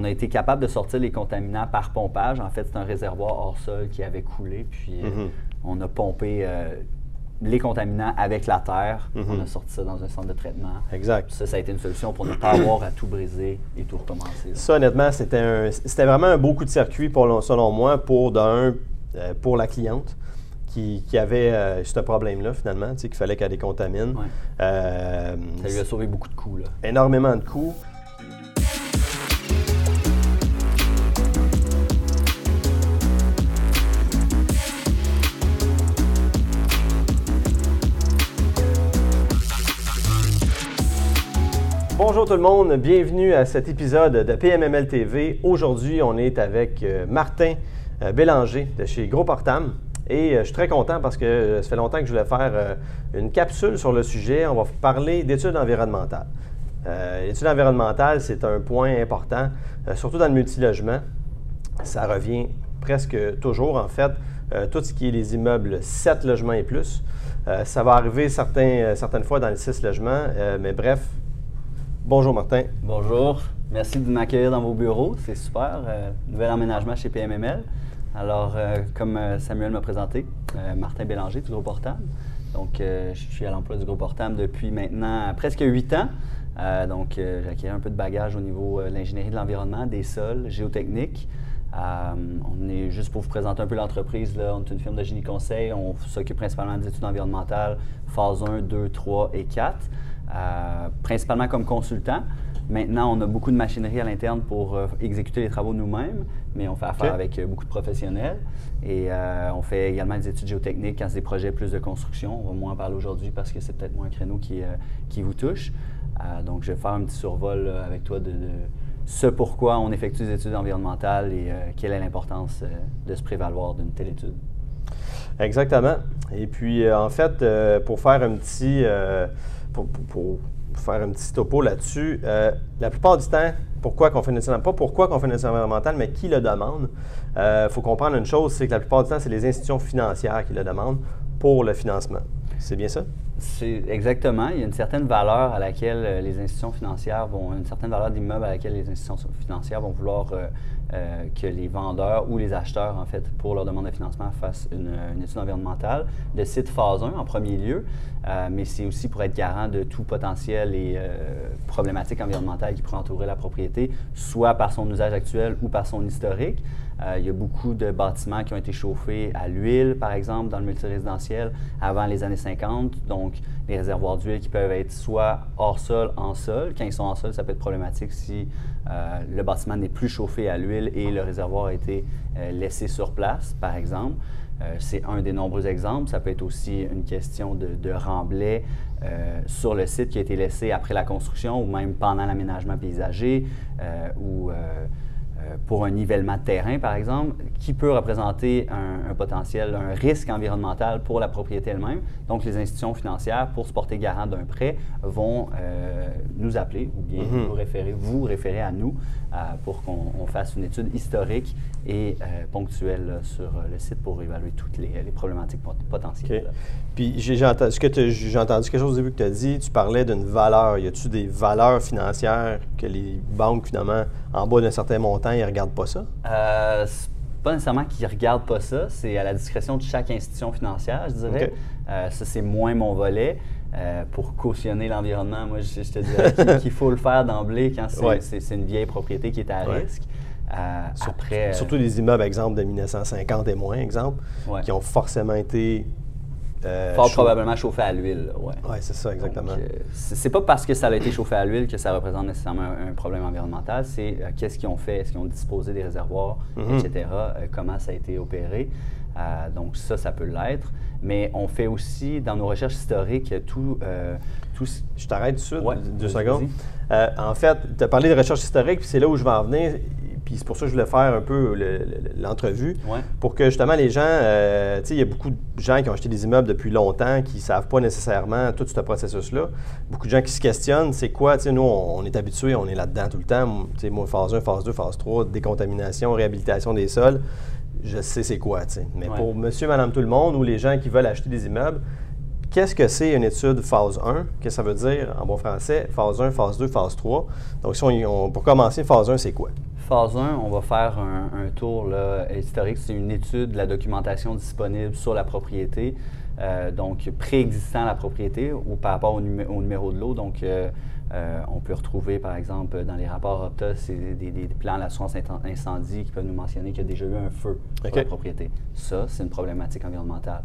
on a été capable de sortir les contaminants par pompage. En fait, c'est un réservoir hors sol qui avait coulé, puis euh, Mhm. on a pompé euh, les contaminants avec la terre. Mhm. On a sorti ça dans un centre de traitement. Exact. Ça, ça a été une solution pour ne pas avoir à tout briser et tout recommencer. là. Ça, honnêtement, c'était un- c'était vraiment un beau coup de circuit, pour, selon moi, pour, d'un, euh, pour la cliente qui, qui avait euh, ce problème-là, finalement, tu sais, qu'il fallait qu'elle décontamine. Ouais. Euh, Ça lui a sauvé beaucoup de coups. Là. énormément de coûts. Bonjour tout le monde, bienvenue à cet épisode de PMML TV. Aujourd'hui, on est avec euh, Martin euh, Bélanger de chez Gros Portam. Et euh, je suis très content parce que ça fait longtemps que je voulais faire une capsule sur le sujet. On va parler d'études environnementales. L'étude environnementale, c'est un point important, surtout dans le multilogement. Ça revient presque toujours, en fait, tout ce qui est les immeubles 7 logements et plus. Ça va arriver certaines fois dans les 6 logements, mais bref. Bonjour Martin. Bonjour, merci de m'accueillir dans vos bureaux, c'est super. euh, nouvel emménagement chez PMML. Alors, euh, comme euh, Samuel m'a présenté, Martin Bélanger du Groupe Portable. Donc, je suis à l'emploi du Groupe Portable depuis maintenant presque huit ans. Donc, j'ai un peu de bagage au niveau de l'ingénierie de l'environnement, des sols, géotechnique. On est juste pour vous présenter un peu l'entreprise. On est une firme de génie conseil. On s'occupe principalement des études environnementales, phase 1, 2, 3 et 4. Euh, principalement comme consultant. Maintenant, on a beaucoup de machinerie à l'interne pour euh, exécuter les travaux nous-mêmes, mais on fait affaire avec euh, beaucoup de professionnels. Et euh, on fait également des études géotechniques quand c'est des projets plus de construction. On va moins en parler aujourd'hui parce que c'est peut-être moins un créneau qui, qui vous touche. Donc, je vais faire un petit survol avec toi de, de ce pourquoi on effectue des études environnementales et quelle est l'importance de se prévaloir d'une telle étude. Exactement. Et puis, en fait, pour faire un petit, pour, faire un petit topo là-dessus, euh, la plupart du temps, pourquoi qu'on fait une pas pourquoi qu'on fait une environnementale, mais qui le demande. Il faut comprendre une chose, c'est que la plupart du temps, c'est les institutions financières qui le demandent pour le financement. C'est bien ça? C'est exactement. Il y a une certaine valeur à laquelle euh, les institutions financières vont, une certaine valeur d'immeuble à laquelle les institutions financières vont vouloir euh, euh, que les vendeurs ou les acheteurs, en fait, pour leur demande de financement, fassent une, étude environnementale de site phase 1 en premier lieu, Euh, mais c'est aussi pour être garant de tout potentiel et euh, problématiques environnementales qui pourraient entourer la propriété, soit par son usage actuel ou par son historique. Il y a beaucoup de bâtiments qui ont été chauffés à l'huile, par exemple, dans le multirésidentiel avant les années 50. Donc, les réservoirs d'huile qui peuvent être soit hors sol, en sol. Quand ils sont en sol, ça peut être problématique si euh, le bâtiment n'est plus chauffé à l'huile et le réservoir a été euh, laissé sur place, par exemple. Euh, c'est un des nombreux exemples. Ça peut être aussi une question de, de remblai sur le site qui a été laissé après la construction ou même pendant l'aménagement paysager ou pour un nivellement de terrain, par exemple, qui peut représenter un, un potentiel, un risque environnemental pour la propriété elle-même. Donc, les institutions financières, pour se porter garant d'un prêt, vont euh, nous appeler ou bien Mhm. nous référer, vous référer à nous euh, pour qu'on on fasse une étude historique et euh, ponctuelle là, sur euh, le site pour évaluer toutes les, les problématiques pot- potentielles. Puis j'ai entendu, ce que t'as- j'ai entendu quelque chose au début que tu as dit, tu parlais d'une valeur. Y a-tu des valeurs financières que les banques, finalement, en bas d'un certain montant, ils ne regardent pas ça? Euh, pas nécessairement qu'ils ne regardent pas ça, c'est à la discrétion de chaque institution financière, je dirais. Euh, ça, c'est moins mon volet. Euh, pour cautionner l'environnement, moi, je, je te dirais qu'il- faut le faire d'emblée quand c'est Ouais. une vieille propriété qui est à Ouais. risque. Euh, Sur- après, Surtout des immeubles, exemple, de 1950 et moins, exemple, Ouais. qui ont forcément été. Euh, fort probablement chauffé à l'huile. Ouais. Oui, c'est ça, exactement. Euh, c'est c'est pas parce que ça a été chauffé à l'huile que ça représente nécessairement un, un problème environnemental. C'est euh, qu'est-ce qu'ils ont fait, est-ce qu'ils ont disposé des réservoirs, Mhm. etc. euh, comment ça a été opéré? Euh, donc ça, ça peut l'être. Mais on fait aussi dans nos recherches historiques tout, euh, tout Je t'arrête tout de suite, Ouais, deux secondes. Euh, en fait, tu as parlé de recherche historique, puis c'est là où je vais en venir. Puis c'est pour ça que je voulais faire un peu le- le- l'entrevue. Ouais. Pour que justement les gens, euh, tu sais, il y a beaucoup de gens qui ont acheté des immeubles depuis longtemps, qui ne savent pas nécessairement tout ce processus-là. Beaucoup de gens qui se questionnent, c'est quoi, tu sais, nous, on, on est habitués, on est là-dedans tout le temps. Tu sais, moi, phase 1, phase 2, phase 3, décontamination, réhabilitation des sols, je sais c'est quoi, tu sais. Mais Ouais. pour monsieur, madame, tout le monde, ou les gens qui veulent acheter des immeubles, Qu'est-ce que c'est une étude phase 1? Qu'est-ce que ça veut dire en bon français? Phase 1, phase 2, phase 3. Donc, si on, on- pour commencer, phase 1, c'est quoi? Phase 1, on va faire un, tour historique. C'est une étude de la documentation disponible sur la propriété, euh, donc préexistant à la propriété ou par rapport au, numéro de l'eau. Donc, euh, euh, on peut retrouver, par exemple, dans les rapports Opta, c'est des, plans d'assurance incendie qui peuvent nous mentionner qu'il y a déjà eu un feu sur la propriété. Ça, c'est une problématique environnementale.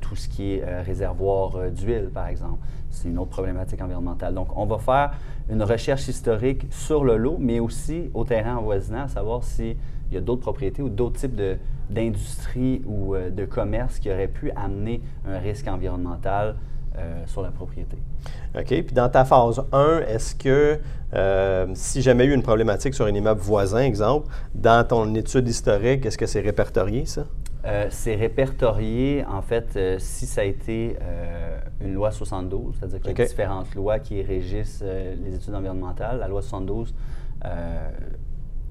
tout ce qui est réservoir d'huile, par exemple, c'est une autre problématique environnementale. Donc, on va faire une recherche historique sur le lot, mais aussi au terrain avoisinant, à savoir s'il y a d'autres propriétés ou d'autres types d'industries ou euh, de commerce qui auraient pu amener un risque environnemental euh, sur la propriété. OK? Puis dans ta phase 1, est-ce que euh, si jamais eu une problématique sur un immeuble voisin, exemple, dans ton étude historique, est-ce que c'est répertorié, ça? Euh, c'est répertorié, en fait, euh, si ça a été euh, une loi 72, c'est-à-dire qu'il y a différentes lois qui régissent les études environnementales. La loi 72,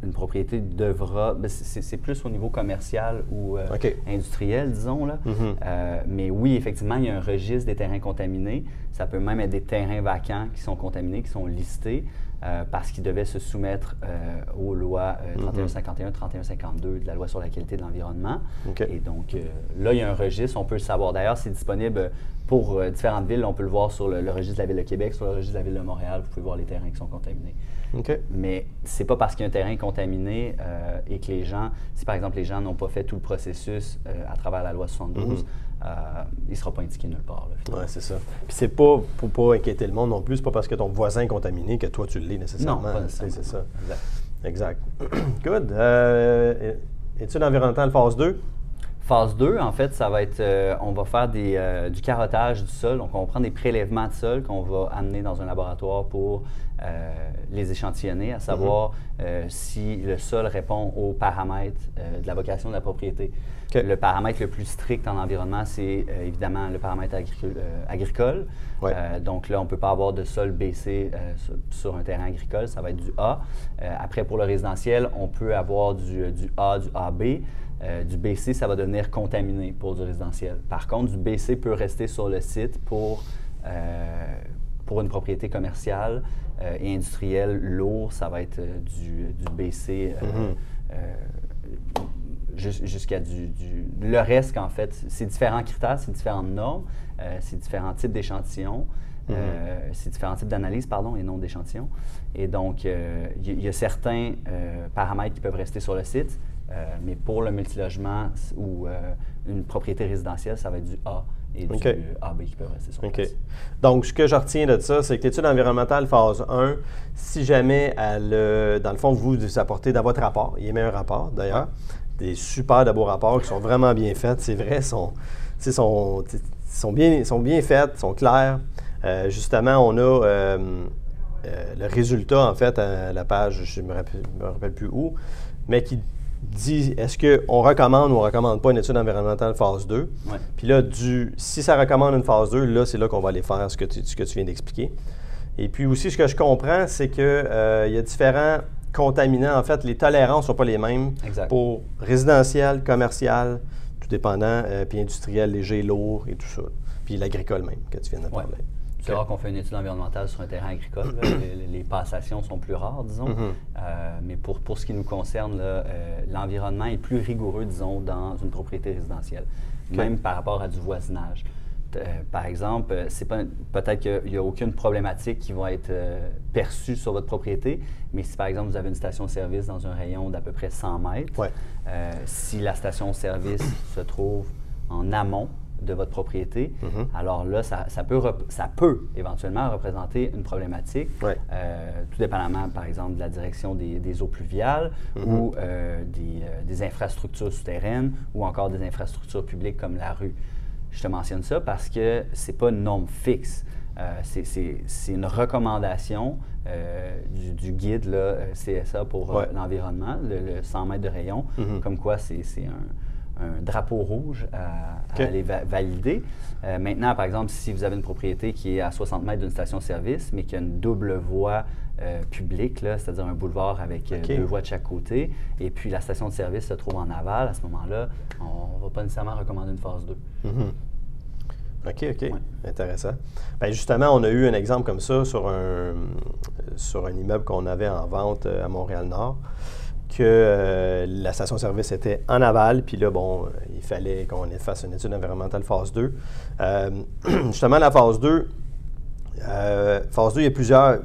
une propriété devra, ben, c'est plus au niveau commercial ou industriel, disons. Là. Mhm. mais oui, effectivement, il y a un registre des terrains contaminés. Ça peut même être des terrains vacants qui sont contaminés, qui sont listés. Euh, parce qu'ils devaient se soumettre euh, aux lois 3151, 3152 de la loi sur la qualité de l'environnement. Et donc, euh, là, il y a un registre, on peut le savoir. D'ailleurs, c'est disponible pour différentes villes. On peut le voir sur le, registre de la Ville de Québec, sur le registre de la Ville de Montréal. Vous pouvez voir les terrains qui sont contaminés. Mais c'est pas parce qu'il y a un terrain contaminé et que les gens, si par exemple les gens n'ont pas fait tout le processus à travers la loi 72, euh, il ne sera pas indiqué nulle part. Oui, c'est ça. Puis c'est pas pour pas inquiéter le monde non plus, c'est pas parce que ton voisin est contaminé que toi tu l'es nécessairement. Non, pas. C'est ça. Exact. Good. Euh, étude environnementale phase 2? Phase 2, en fait, ça va être, euh, on va faire des, euh, du carottage du sol. Donc, on va prendre des prélèvements de sol qu'on va amener dans un laboratoire pour les échantillonner, à savoir mhm. si le sol répond aux paramètres de la vocation de la propriété. Le paramètre le plus strict en environnement, c'est euh, évidemment le paramètre euh, agricole. Euh, donc là, on ne peut pas avoir de sol baissé sur, un terrain agricole, ça va être du A. après, pour le résidentiel, on peut avoir du, A, du AB. Du BC, ça va devenir contaminé pour du résidentiel. Par contre, du BC peut rester sur le site pour, pour une propriété commerciale et industrielle lourd, ça va être du, BC jusqu'à du, Le reste, en fait, c'est différents critères, c'est différentes normes, euh, c'est différents types d'échantillons, euh, mhm. c'est différents types d'analyses, pardon, et non d'échantillons. Et donc, euh, il y, a certains paramètres qui peuvent rester sur le site, mais pour le multilogement ou une propriété résidentielle, ça va être du A et du AB qui peuvent rester sur site. Donc, ce que je retiens de ça, c'est que l'étude environnementale phase 1, si jamais, elle, dans le fond, vous, vous apportez dans votre rapport, il émet un rapport d'ailleurs, des super de beaux rapports qui sont vraiment bien faits. C'est vrai, sont, sont, sont, bien, sont bien faits, sont clairs. Euh, justement, on a euh, euh, le résultat, en fait, à la page, je ne me, rappelle plus où, mais qui dit est-ce qu'on recommande ou on ne recommande pas une étude environnementale phase 2. Puis là, du, si ça recommande une phase 2, là, c'est là qu'on va aller faire ce que tu, ce que tu viens d'expliquer. Et puis aussi, ce que je comprends, c'est qu'il y a différents contaminants, en fait, les tolérances ne sont pas les mêmes pour résidentiel, commercial, tout dépendant, euh, puis industriel, léger, lourd et tout ça. Puis l'agricole même, que tu viens de parler. C'est rare qu'on fait une étude environnementale sur un terrain agricole. les, passations sont plus rares, disons. Mm-hmm. Euh, mais pour, pour ce qui nous concerne, euh, l'environnement est plus rigoureux, disons, dans une propriété résidentielle, même par rapport à du voisinage. Euh, par exemple, c'est peut-être qu'il n'y a aucune problématique qui va être perçue sur votre propriété, mais si par exemple vous avez une station-service dans un rayon d'à peu près 100 mètres, si la station-service se trouve en amont de votre propriété, mm-hmm. alors là, ça, peut ça peut éventuellement représenter une problématique, tout dépendamment, par exemple, de la direction des, eaux pluviales mm-hmm. ou des, des, infrastructures souterraines ou encore des infrastructures publiques comme la rue. Je te mentionne ça parce que ce n'est pas une norme fixe. Euh, c'est une recommandation euh, du, guide là, euh, CSA pour l'environnement, le, 100 mètres de rayon, mm-hmm. comme quoi c'est un, un, drapeau rouge à, aller valider. maintenant, par exemple, si vous avez une propriété qui est à 60 mètres d'une station-service, mais qui a une double voie publique, c'est-à-dire un boulevard avec deux voies de chaque côté, et puis la station de service se trouve en aval, à ce moment-là, on ne va pas nécessairement recommander une phase 2. OK, OK. Intéressant. Bien, justement, on a eu un exemple comme ça sur un, sur un immeuble qu'on avait en vente euh, à Montréal-Nord. Que la station-service était en aval, puis là, bon, il fallait qu'on fasse une étude environnementale phase 2. justement, la phase 2, phase 2, il y a plusieurs.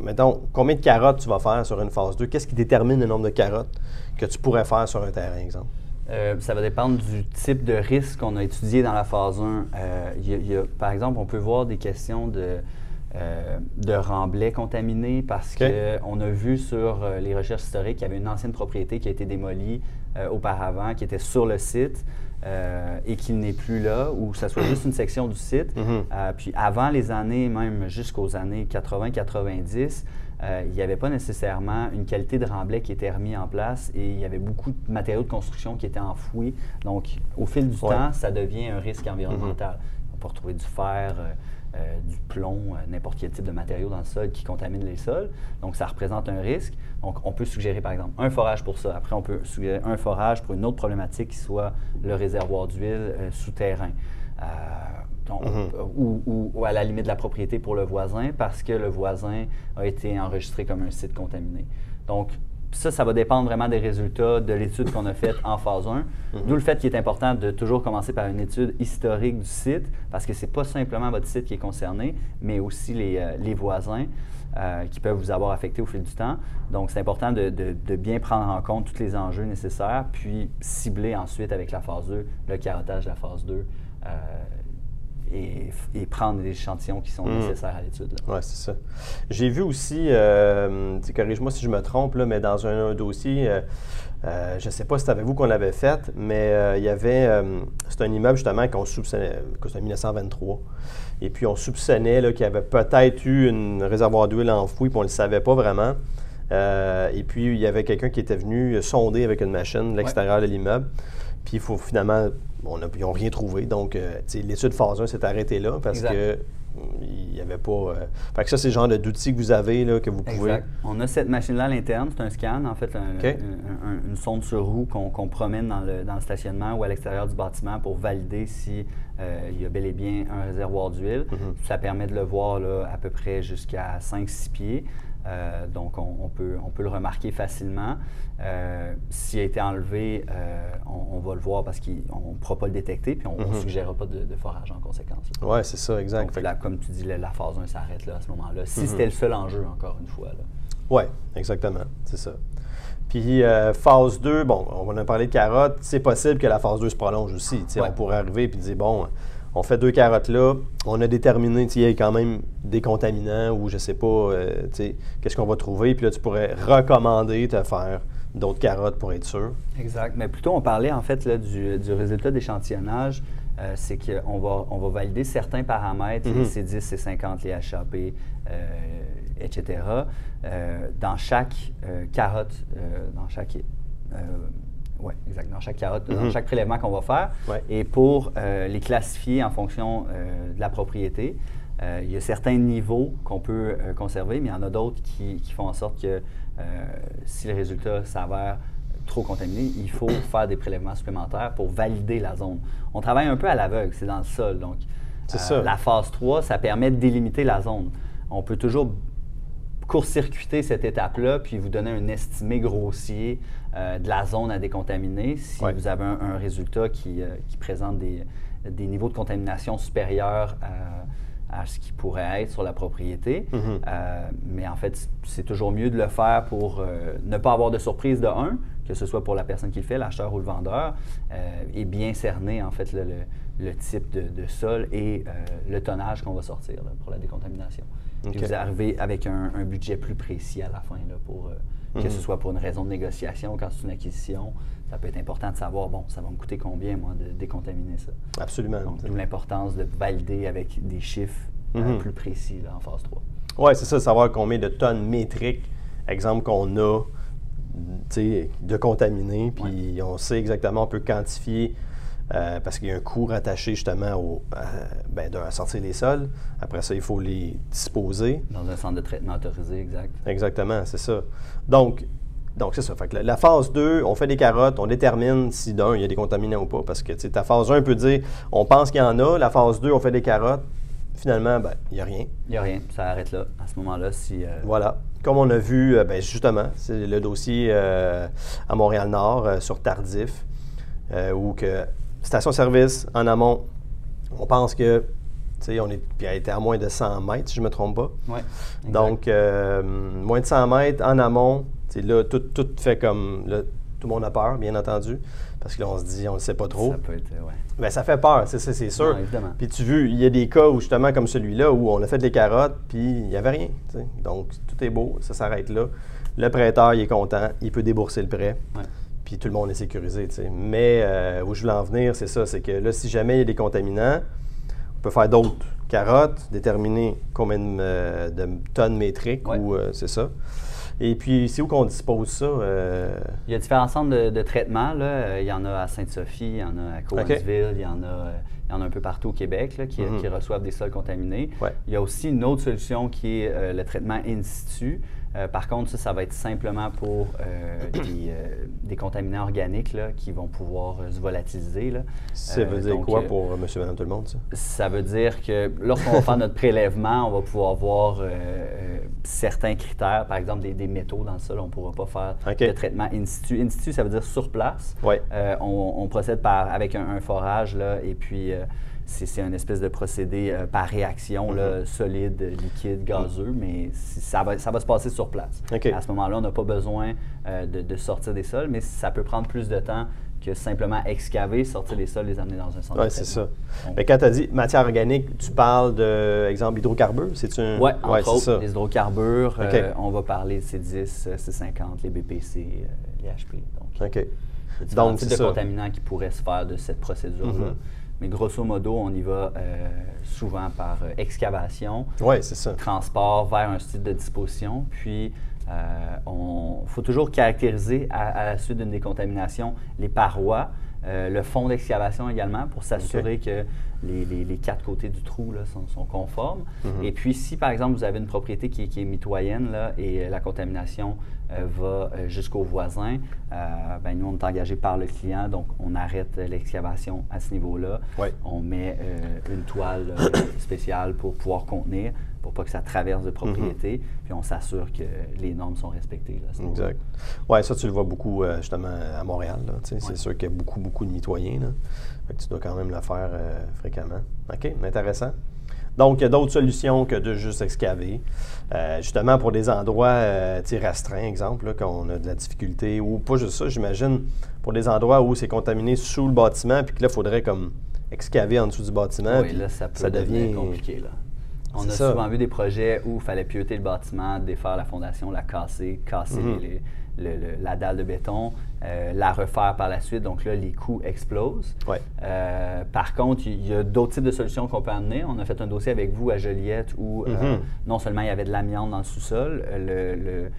Mettons, combien de carottes tu vas faire sur une phase 2? Qu'est-ce qui détermine le nombre de carottes que tu pourrais faire sur un terrain, exemple? Euh, ça va dépendre du type de risque qu'on a étudié dans la phase 1. Euh, par exemple, on peut voir des questions de, euh, de remblais contaminés parce qu'on a vu sur les recherches historiques qu'il y avait une ancienne propriété qui a été démolie auparavant, qui était sur le site. et qu'il n'est plus là, ou que ce soit juste une section du site. Mm-hmm. puis avant les années, même jusqu'aux années 80-90, euh, il n'y avait pas nécessairement une qualité de remblai qui était remis en place et il y avait beaucoup de matériaux de construction qui étaient enfouis. Donc, au fil du temps, ça devient un risque environnemental. Mm-hmm. On peut retrouver du fer, euh, euh, du plomb, n'importe quel type de matériau dans le sol qui contamine les sols. Donc, ça représente un risque. Donc, on peut suggérer, par exemple, un forage pour ça. Après, on peut suggérer un forage pour une autre problématique qui soit le réservoir d'huile souterrain. Mhm. ou, à la limite de la propriété pour le voisin parce que le voisin a été enregistré comme un site contaminé. Donc, ça, ça va dépendre vraiment des résultats de l'étude qu'on a faite en phase 1. Mhm. D'où le fait qu'il est important de toujours commencer par une étude historique du site, parce que ce n'est pas simplement votre site qui est concerné, mais aussi les, euh, voisins euh, qui peuvent vous avoir affecté au fil du temps. Donc, c'est important de, bien prendre en compte tous les enjeux nécessaires, puis cibler ensuite avec la phase 2 le carottage de la phase 2 et, prendre les échantillons qui sont hmm. nécessaires à l'étude. Oui, c'est ça. J'ai vu aussi, euh, corrige-moi si je me trompe, là, mais dans un, dossier, euh, euh, je ne sais pas si c'était avec vous qu'on l'avait fait, mais il y avait, c'est un immeuble justement qu'on soupçonnait, c'était en 1923, et puis on soupçonnait qu'il y avait peut-être eu un réservoir d'huile enfoui, puis on ne le savait pas vraiment. et puis il y avait quelqu'un qui était venu sonder avec une machine l'extérieur de l'immeuble. Puis il faut finalement on ils n'ont rien trouvé. Donc, euh, l'étude phase 1 s'est arrêtée là parce que il n'y avait pas. Euh, fait que ça, c'est le genre d'outil que vous avez, là, que vous pouvez. Exact. On a cette machine-là à l'interne, c'est un scan, en fait, une sonde sur roue qu'on promène dans le, stationnement ou à l'extérieur du bâtiment pour valider si euh, il y a bel et bien un réservoir d'huile. Mm-hmm. Ça permet de le voir là, à peu près jusqu'à 5-6 pieds. Euh, donc, on, peut, on peut le remarquer facilement. Euh, s'il a été enlevé, euh, on, va le voir parce qu'on ne pourra pas le détecter, puis on ne mhm. suggérera pas de, forage en conséquence. Oui, c'est ça, exact. Donc, comme tu dis, la, phase 1 s'arrête là, à ce moment-là. Si mhm. c'était le seul enjeu, encore une fois. Oui, exactement, c'est ça. Puis phase 2, bon, on va en parler de carottes. C'est possible que la phase 2 se prolonge aussi. On pourrait arriver et dire, bon, on fait deux carottes là, on a déterminé qu'il y a quand même des contaminants ou je sais pas, euh, qu'est-ce qu'on va trouver, puis là, tu pourrais recommander de faire d'autres carottes pour être sûr. Exact. Mais plutôt, on parlait en fait du, résultat d'échantillonnage. Euh, c'est qu'on va, on va valider certains paramètres, les C10, C50, les HAP, euh, etc. dans chaque carotte, dans chaque oui, exact. Dans chaque carotte, dans mhm. chaque prélèvement qu'on va faire. Et pour euh, les classifier en fonction euh, de la propriété, euh, il y a certains niveaux qu'on peut conserver, mais il y en a d'autres qui, font en sorte que si le résultat s'avère trop contaminé, il faut faire des prélèvements supplémentaires pour valider la zone. On travaille un peu à l'aveugle, c'est dans le sol. Donc, la phase 3, ça permet de délimiter la zone. On peut toujours court-circuiter cette étape-là, puis vous donner un estimé grossier euh, de la zone à décontaminer si vous avez un, résultat qui, euh, présente des, niveaux de contamination supérieurs à, ce qui pourrait être sur la propriété. Mm-hmm. Euh, mais en fait, c'est toujours mieux de le faire pour ne pas avoir de surprise de un, que ce soit pour la personne qui le fait, l'acheteur ou le vendeur, et bien cerner en fait le, type de, sol et le tonnage qu'on va sortir pour la décontamination. Vous arrivez avec un, budget plus précis à la fin pour que ce mhm. soit pour une raison de négociation ou quand c'est une acquisition, ça peut être important de savoir, bon, ça va me coûter combien, moi, de décontaminer ça. Absolument. Donc, l'importance de valider avec des chiffres euh, mhm. plus précis en phase 3. Oui, c'est ça, savoir combien de tonnes métriques, exemple, qu'on a de contaminés, puis on sait exactement, on peut quantifier euh, parce qu'il y a un coût rattaché justement au, euh, ben, à sortir les sols. Après ça, il faut les disposer. Dans un centre de traitement autorisé, exact. Exactement, c'est ça. Donc, donc c'est ça. Fait que la, phase 2, on fait des carottes, on détermine si d'un, il y a des contaminants ou pas. Parce que ta phase 1 peut dire, on pense qu'il y en a. La phase 2, on fait des carottes. Finalement, ben, il n'y a rien. Il n'y a rien. Ça arrête là, à ce moment-là. Si, euh, Voilà. comme on a vu, ben, justement, c'est le dossier à Montréal-Nord sur Tardif, où que station-service en amont, on pense que on est, puis elle était à moins de 100 mètres, si je ne me trompe pas. Ouais, Donc, moins de 100 mètres en amont, là, tout, tout fait comme. tout le monde a peur, bien entendu, parce que là, on se dit, on ne sait pas trop. Ça peut être, ouais. Bien, ça fait peur, c'est, c'est sûr. Puis tu veux, il y a des cas où, justement, comme celui-là, où on a fait des carottes, puis il n'y avait rien. Donc, tout est beau, ça s'arrête là. Le prêteur, il est content, il peut débourser le prêt. Puis tout le monde est sécurisé. Mais euh, où je voulais en venir, c'est ça, c'est que là, si jamais il y a des contaminants, on peut faire d'autres carottes, déterminer combien de, euh, tonnes métriques, ou euh, c'est ça. Et puis, c'est où qu'on dispose ça? Il y a différents centres de, traitement. Là. Il y en a à Sainte-Sophie, il y en a à Cowansville, il, y en a, il y en a un peu partout au Québec là, qui, mhm. qui, reçoivent des sols contaminés. Il y a aussi une autre solution qui est le traitement in situ. Euh, par contre, ça, ça va être simplement pour euh, euh, des, contaminants organiques là, qui vont pouvoir se volatiliser. Là. Ça veut dire quoi pour monsieur, madame, tout le monde, ça? Ça veut dire que lorsqu'on va faire notre prélèvement, on va pouvoir voir certains critères, par exemple des, métaux dans le sol, on ne pourra pas faire de traitement in situ. In situ, ça veut dire sur place. On, procède par, avec un, un forage là, et puis c'est un espèce de procédé euh, par réaction, là, mhm. solide, liquide, gazeux, mais ça va, ça va se passer sur place. À ce moment-là, on n'a pas besoin euh, de, sortir des sols, mais ça peut prendre plus de temps que simplement excaver, sortir des sols, les amener dans un centre Oui, c'est ça. mais quand tu as dit matière organique, tu parles de, exemple, hydrocarbures? C'est un... Oui, entre ouais, autres, les hydrocarbures. Euh, on va parler de C10, C50, les BPC, les HP. Donc. Donc, types de contaminants qui pourraient se faire de cette procédure-là. Mhm. Mais grosso modo, on y va euh, souvent par euh, excavation, ouais, ça. transport vers un site de disposition. Puis, il euh, faut toujours caractériser à, la suite d'une décontamination les parois, le fond d'excavation également pour s'assurer que les, quatre côtés du trou là, sont, conformes. Mhm. Et puis, si par exemple vous avez une propriété qui, est mitoyenne là, et la contamination euh, va euh, jusqu'au voisin, euh, ben, nous, on est engagé par le client, donc on arrête l'excavation à ce niveau-là. On met une toile spéciale pour pouvoir contenir, pour pas que ça traverse de propriété, mhm. puis on s'assure que les normes sont respectées. Là, exact. Oui, ça, tu le vois beaucoup justement à Montréal. C'est sûr qu'il y a beaucoup, beaucoup de mitoyens. Là. tu dois quand même le faire fréquemment. OK, intéressant. Donc, il y a d'autres solutions que de juste excaver. Euh, justement, pour des endroits euh, restreints, exemple, quand on a de la difficulté, ou pas juste ça, j'imagine, pour des endroits où c'est contaminé sous le bâtiment, puis que là, il faudrait comme excaver en dessous du bâtiment. Oui, là, ça peut devient compliqué. Là. On a souvent vu des projets où il fallait pieuter le bâtiment, défaire la fondation, la casser, casser mhm. les, la dalle de béton, euh, la refaire par la suite. Donc là, les coûts explosent. Euh, par contre, il y a d'autres types de solutions qu'on peut amener. On a fait un dossier avec vous à Joliette où euh, mhm. non seulement il y avait de l'amiante dans le sous-sol, le, le,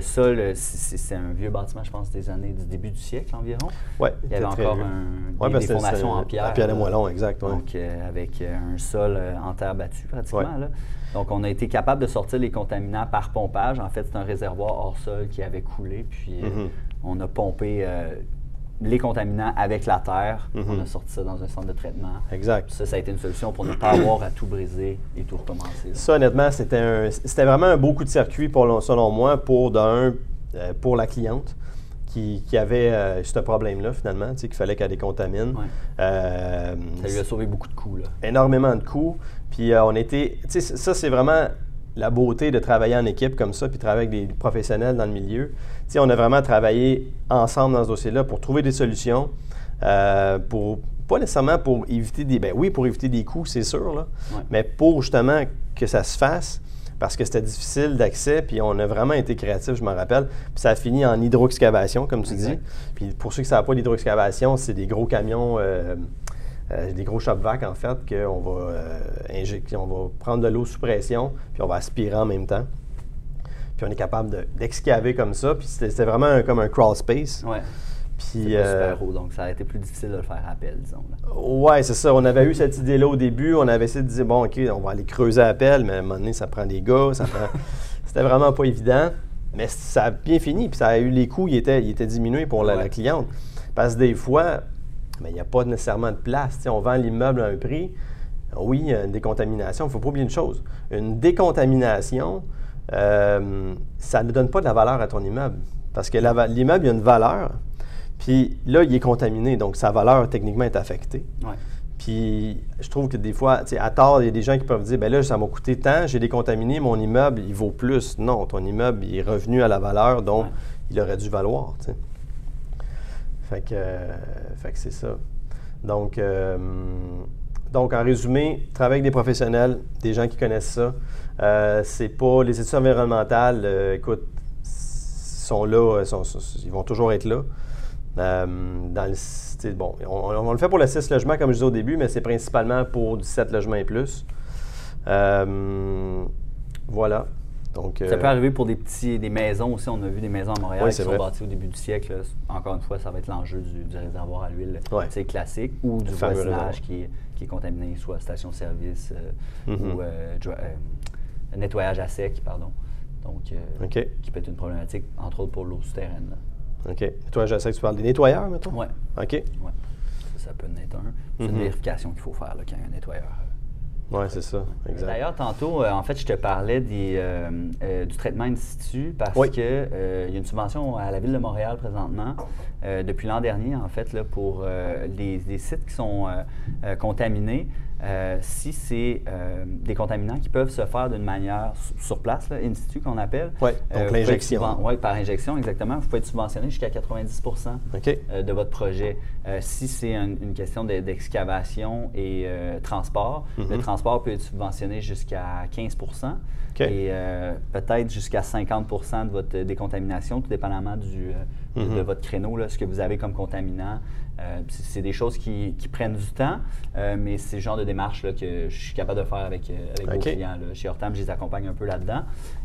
sol, c'est un vieux bâtiment, je pense, des années du début du siècle environ. Oui, il y avait encore un, des, fondations en pierre. En pierre de moellon, exact. Donc, avec un sol en terre battue pratiquement. Là. Donc, on a été capable de sortir les contaminants par pompage. En fait, c'est un réservoir hors sol qui avait coulé, puis euh, mhm. on a pompé euh, les contaminants avec la terre. Mhm. On a sorti ça dans un centre de traitement. Exact. Ça, ça a été une solution pour ne pas avoir à tout briser et tout recommencer. Ça, honnêtement, c'était, vraiment un beau coup de circuit, pour, selon moi, pour d'un, euh, pour la cliente. Qui, avait ce problème-là, finalement, qu'il fallait qu'elle décontamine. ça lui a sauvé beaucoup de coûts. Là. Énormément de coûts. Puis euh, on était. Tu sais, ça, c'est vraiment la beauté de travailler en équipe comme ça, puis travailler avec des professionnels dans le milieu. On a vraiment travaillé ensemble dans ce dossier-là pour trouver des solutions, euh, pour pas nécessairement pour éviter des. Ben oui, pour éviter des coûts, c'est sûr, là, mais pour justement que ça se fasse parce que c'était difficile d'accès, puis on a vraiment été créatifs, je m'en rappelle. Puis ça a fini en hydroexcavation, comme tu dis. Puis pour ceux qui ne savent pas, l'hydroexcavation, c'est des gros camions euh, euh, des gros shop vac en fait qu'on va euh, injecter, on va prendre de l'eau sous pression, puis on va aspirer en même temps. Puis on est capable d'excaver comme ça. Puis c'était vraiment comme un crawl space. Ouais. Puis, c'est euh, super haut, donc ça a été plus difficile de le faire à pelle, disons. Oui, c'est ça. On avait eu cette idée-là au début. On avait essayé de dire, bon, OK, on va aller creuser à pelle, mais à un moment donné, ça prend des gars. Ça C'était vraiment pas évident. Mais ça a bien fini. Puis ça a eu les coûts, ils étaient, étaient diminués pour la, cliente. Parce que des fois, mais il n'y a pas nécessairement de place. on vend l'immeuble à un prix. Oui, il y a une décontamination. Il ne faut pas oublier une chose. Une décontamination, euh, ça ne donne pas de la valeur à ton immeuble. Parce que l'immeuble, il a une valeur, puis là, il est contaminé, donc sa valeur techniquement est affectée. Ouais. Puis je trouve que des fois, à tort, il y a des gens qui peuvent dire, ben là, ça m'a coûté tant, j'ai décontaminé, mon immeuble, il vaut plus. Non, ton immeuble, il est revenu à la valeur dont Ouais. il aurait dû valoir. Fait que, c'est ça. Donc, euh, donc, en résumé, travailler avec des professionnels, des gens qui connaissent ça. Euh, c'est pas les études environnementales, euh, écoute, sont là, ils vont toujours être là. Dans bon, on, le fait pour le 6 logements, comme je disais au début, mais c'est principalement pour du 7 logements et plus. Voilà. Donc, Ça euh, peut arriver pour des petits, des maisons aussi. On a vu des maisons à Montréal Oui, qui sont vrai. bâties au début du siècle. Encore une fois, ça va être l'enjeu du, du réservoir à l'huile Ouais. classique ou du voisinage qui est, qui est contaminé, soit station-service euh, Mhm. ou euh, euh, nettoyage à sec, pardon. Donc, euh, qui peut être une problématique, entre autres pour l'eau souterraine. là. OK. Je sais que tu parles des nettoyeurs, mettons? Ouais, OK. ouais. Ça, ça peut en être un. C'est une vérification qu'il faut faire là, quand il y a un nettoyeur. Oui, c'est ça. D'ailleurs, tantôt, euh, en fait, je te parlais des, euh, euh, du traitement in situ parce Oui. que euh, il y a une subvention à la Ville de Montréal présentement, euh, depuis l'an dernier, en fait, là, pour euh, les, les sites qui sont euh, euh, contaminés. euh, si c'est euh, des contaminants qui peuvent se faire d'une manière sur- place, là, in situ qu'on appelle. Euh, donc l'injection. Oui, par injection, exactement. Vous pouvez être subventionné jusqu'à 90 OK. euh, de votre projet. Euh, si c'est un- une question de- d'excavation et euh, transport, le Mhm. transport peut être subventionné jusqu'à 15 OK. et euh, peut-être jusqu'à 50% de votre décontamination, tout dépendamment du, de- de Mhm. votre créneau, là, ce que vous avez comme contaminant. Euh, c'est des choses qui, qui prennent du temps, euh, mais c'est le genre de démarche là, que je suis capable de faire avec, euh, avec vos clients. là. Chez Hortam, je les accompagne un peu là-dedans.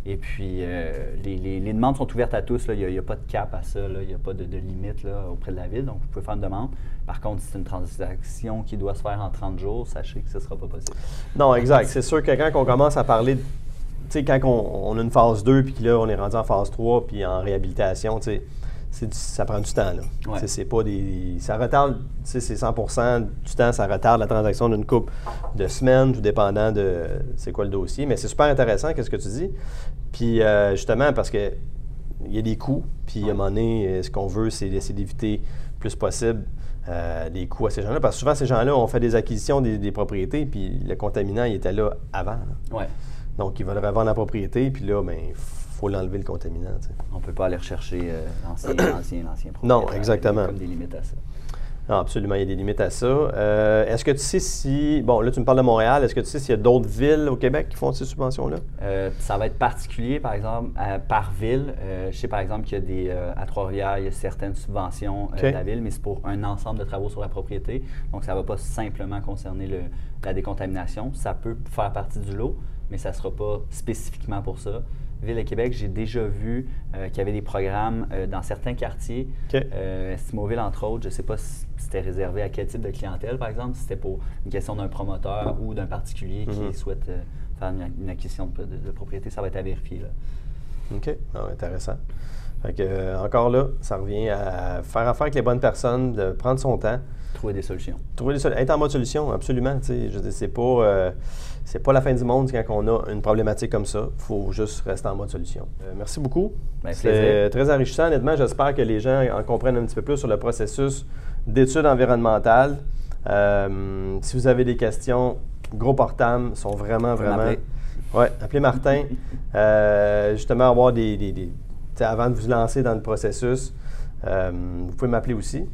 Et puis, euh, les, les- les demandes sont ouvertes à tous. là. Il n'y a, pas de cap à ça. là. Il n'y a pas de, de limite auprès de la ville. Donc, vous pouvez faire une demande. Par contre, si c'est une transaction qui doit se faire en 30 jours, sachez que ce ne sera pas possible. Non, exact. C'est sûr que quand on commence à parler, de- tu sais, quand on, on a une phase 2, puis là, on est rendu en phase 3, puis en réhabilitation, tu sais, du- ça prend du temps. Là. Ouais. C'est pas des. Ça retarde, c'est 100% du temps, ça retarde la transaction d'une coupe de semaines, tout dépendant de c'est quoi le dossier. Mais c'est super intéressant, qu'est-ce que tu dis. Puis euh, justement, parce que il y a des coûts, puis à un moment donné, ce qu'on veut, c'est d'essayer d'éviter le plus possible euh, des coûts à ces gens-là. Parce que souvent, ces gens-là ont fait des acquisitions des, des propriétés, puis le contaminant, il était là avant. là. Ouais. Donc, ils veulent revendre la propriété, puis là, ben, faut l'enlever le contaminant. On ne peut pas aller rechercher euh, l'ancien, l'ancien, l'ancien Non, exactement. Il y a comme des limites à ça. Non, absolument, il y a des limites à ça. Euh, est-ce que tu sais si. Bon, là, tu me parles de Montréal. Est-ce que tu sais s'il y a d'autres villes au Québec qui font ces subventions-là? Euh, ça va être particulier, par exemple, à- par ville. Euh, je sais, par exemple, qu'il y a des. à Trois-Rivières, il y a certaines subventions de la ville, mais c'est pour un ensemble de travaux sur la propriété. Donc, ça ne va pas simplement concerner le- la décontamination. Ça peut faire partie du lot, mais ça ne sera pas spécifiquement pour ça. Ville de Québec, j'ai déjà vu euh, qu'il y avait des programmes euh, dans certains quartiers. OK. Euh, Estimoville, entre autres, je ne sais pas si c'était réservé à quel type de clientèle, par exemple, si c'était pour une question d'un promoteur ou d'un particulier Mhm. qui souhaite euh, faire une, une acquisition de, de- de propriété, ça va être à vérifier. Là. OK. Ah, intéressant. Fait que, encore là, ça revient à faire affaire avec les bonnes personnes, de prendre son temps. Trouver des solutions. Trouver des sol- être en mode solution, absolument. Je veux c'est pas, euh, c'est pas la fin du monde quand on a une problématique comme ça. Il faut juste rester en mode solution. Euh, merci beaucoup. Ben, c'est très enrichissant. Honnêtement, j'espère que les gens en comprennent un petit peu plus sur le processus d'études environnementales. Euh, si vous avez des questions, gros portables sont vraiment, vraiment. Oui, appelez Martin. Justement, avoir des. avant de vous lancer dans le processus, vous pouvez m'appeler aussi.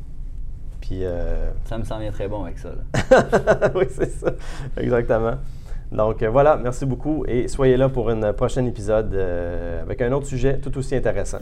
Puis. euh, Ça me semble bien très bon avec ça. là. oui, c'est ça. Exactement. Donc euh, voilà, merci beaucoup et soyez là pour un prochain épisode euh, avec un autre sujet tout aussi intéressant.